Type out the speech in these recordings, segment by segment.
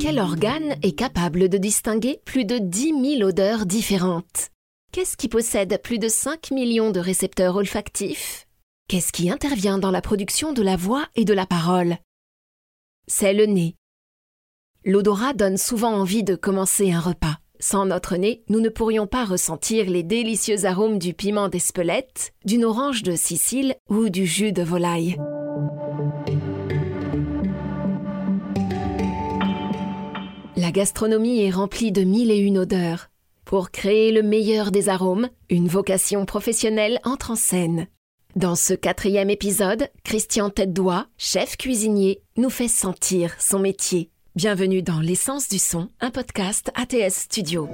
Quel organe est capable de distinguer plus de 10 000 odeurs différentes? Qu'est-ce qui possède plus de 5 millions de récepteurs olfactifs? Qu'est-ce qui intervient dans la production de la voix et de la parole? C'est le nez. L'odorat donne souvent envie de commencer un repas. Sans notre nez, nous ne pourrions pas ressentir les délicieux arômes du piment d'Espelette, d'une orange de Sicile ou du jus de volaille. La gastronomie est remplie de mille et une odeurs. Pour créer le meilleur des arômes, une vocation professionnelle entre en scène. Dans ce quatrième épisode, Christian Tête-Doigt, chef cuisinier, nous fait sentir son métier. Bienvenue dans L'essence du son, un podcast ATS Studio.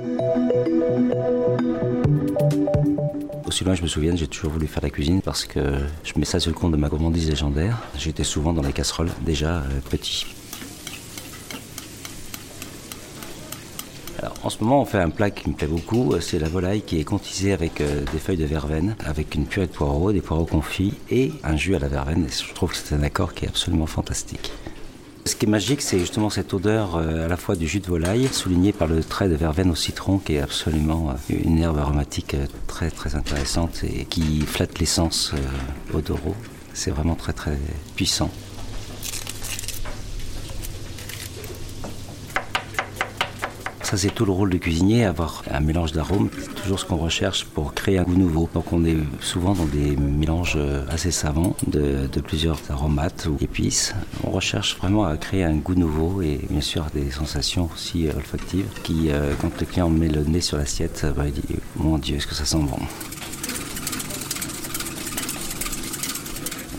Aussi loin je me souviens, j'ai toujours voulu faire la cuisine parce que je mets ça sur le compte de ma gourmandise légendaire. J'étais souvent dans les casseroles, déjà euh, petit. Alors, en ce moment, on fait un plat qui me plaît beaucoup. C'est la volaille qui est contisée avec euh, des feuilles de verveine, avec une purée de poireaux, des poireaux confits et un jus à la verveine. Je trouve que c'est un accord qui est absolument fantastique. Ce qui est magique, c'est justement cette odeur euh, à la fois du jus de volaille, soulignée par le trait de verveine au citron, qui est absolument euh, une herbe aromatique euh, très très intéressante et qui flatte l'essence odoro. C'est vraiment très très puissant. Ça, c'est tout le rôle du cuisinier, avoir un mélange d'arômes. C'est toujours ce qu'on recherche pour créer un goût nouveau. Donc, on est souvent dans des mélanges assez savants de, plusieurs aromates ou épices. On recherche vraiment à créer un goût nouveau et bien sûr des sensations aussi olfactives qui, euh, quand le client met le nez sur l'assiette, bah, il dit Mon Dieu, est-ce que ça sent bon?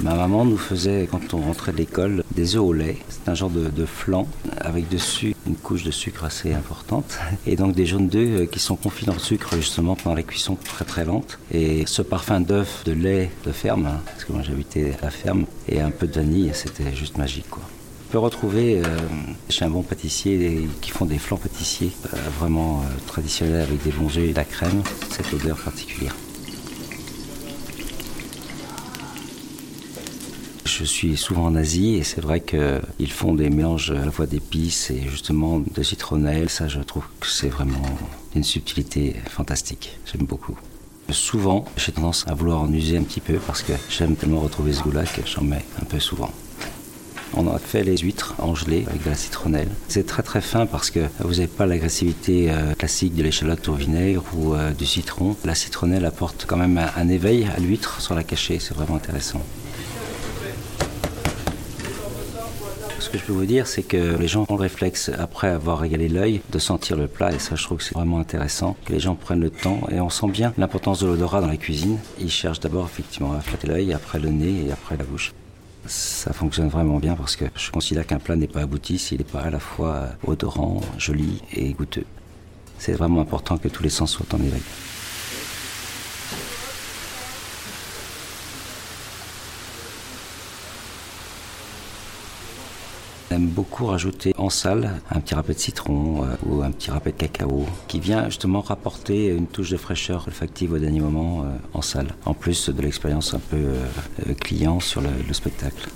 Ma maman nous faisait, quand on rentrait de l'école, des œufs au lait. C'est un genre de, de, flan avec dessus une couche de sucre assez importante. Et donc des jaunes d'œufs qui sont confits dans le sucre justement pendant la cuisson très très lente. Et ce parfum d'œuf, de lait de ferme, hein, parce que moi j'habitais à la ferme, et un peu de vanille, c'était juste magique. On peut retrouver euh, chez un bon pâtissier qui font des flans pâtissiers euh, vraiment euh, traditionnels avec des bons œufs et de la crème, cette odeur particulière. Je suis souvent en Asie et c'est vrai qu'ils font des mélanges à la fois d'épices et justement de citronnelle. Ça, je trouve que c'est vraiment une subtilité fantastique. J'aime beaucoup. Souvent, j'ai tendance à vouloir en user un petit peu parce que j'aime tellement retrouver ce goût-là que j'en mets un peu souvent. On a fait les huîtres en gelée avec de la citronnelle. C'est très très fin parce que vous n'avez pas l'agressivité euh, classique de l'échalote au vinaigre ou euh, du citron. La citronnelle apporte quand même un, éveil à l'huître sur la cachée, c'est vraiment intéressant. Que je peux vous dire, c'est que les gens ont le réflexe, après avoir régalé l'œil, de sentir le plat. Et ça, je trouve que c'est vraiment intéressant, que les gens prennent le temps. Et on sent bien l'importance de l'odorat dans la cuisine. Ils cherchent d'abord effectivement à flatter l'œil, après le nez et après la bouche. Ça fonctionne vraiment bien parce que je considère qu'un plat n'est pas abouti s'il n'est pas à la fois odorant, joli et goûteux. C'est vraiment important que tous les sens soient en éveil. J'aime beaucoup rajouter en salle un petit râpé de citron euh, ou un petit râpé de cacao qui vient justement rapporter une touche de fraîcheur olfactive au dernier moment euh, en salle, en plus de l'expérience un peu euh, client sur le, le spectacle.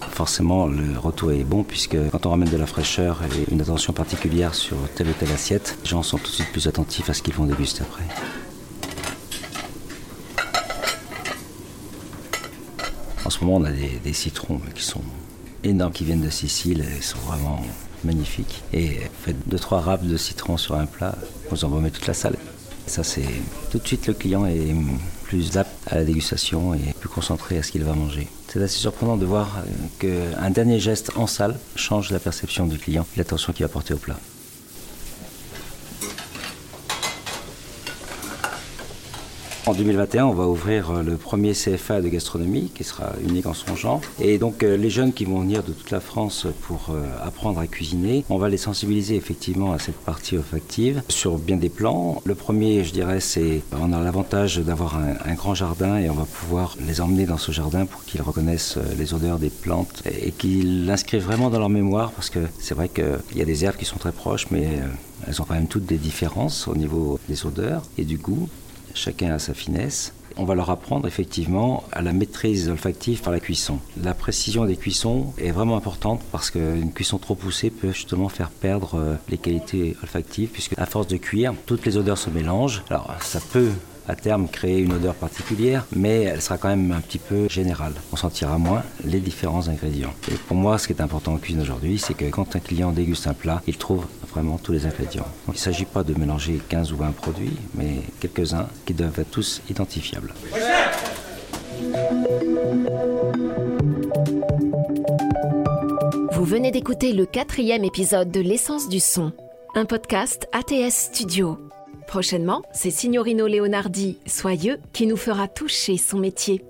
Forcément, le retour est bon puisque quand on ramène de la fraîcheur et une attention particulière sur telle ou telle assiette, les gens sont tout de suite plus attentifs à ce qu'ils vont déguster après. En ce moment, on a des citrons qui sont énormes qui viennent de Sicile et sont vraiment magnifiques. Et faites deux trois râpes de citron sur un plat, vous embaumez toute la salle. Ça c'est tout de suite le client est plus apte à la dégustation et plus concentré à ce qu'il va manger. C'est assez surprenant de voir qu'un dernier geste en salle change la perception du client et l'attention qu'il va porter au plat. En 2021, on va ouvrir le premier CFA de gastronomie qui sera unique en son genre. Et donc les jeunes qui vont venir de toute la France pour apprendre à cuisiner, on va les sensibiliser effectivement à cette partie olfactive sur bien des plans. Le premier, je dirais, c'est on a l'avantage d'avoir un, un, grand jardin et on va pouvoir les emmener dans ce jardin pour qu'ils reconnaissent les odeurs des plantes et qu'ils l'inscrivent vraiment dans leur mémoire parce que c'est vrai qu'il y a des herbes qui sont très proches mais elles ont quand même toutes des différences au niveau des odeurs et du goût chacun a sa finesse. on va leur apprendre effectivement à la maîtrise olfactive par la cuisson. La précision des cuissons est vraiment importante parce qu'une cuisson trop poussée peut justement faire perdre euh, les qualités olfactives puisque à force de cuire, toutes les odeurs se mélangent. Alors ça peut à terme créer une odeur particulière, mais elle sera quand même un petit peu générale. On sentira moins les différents ingrédients. Et pour moi, ce qui est important en cuisine aujourd'hui, c'est que quand un client déguste un plat, il trouve vraiment tous les ingrédients. Il ne s'agit pas de mélanger 15 ou 20 produits, mais quelques-uns qui doivent être tous identifiables. Vous venez d'écouter le quatrième épisode de L'essence du son, un podcast ATS Studio. Prochainement, c'est Signorino Leonardi, soyeux, qui nous fera toucher son métier.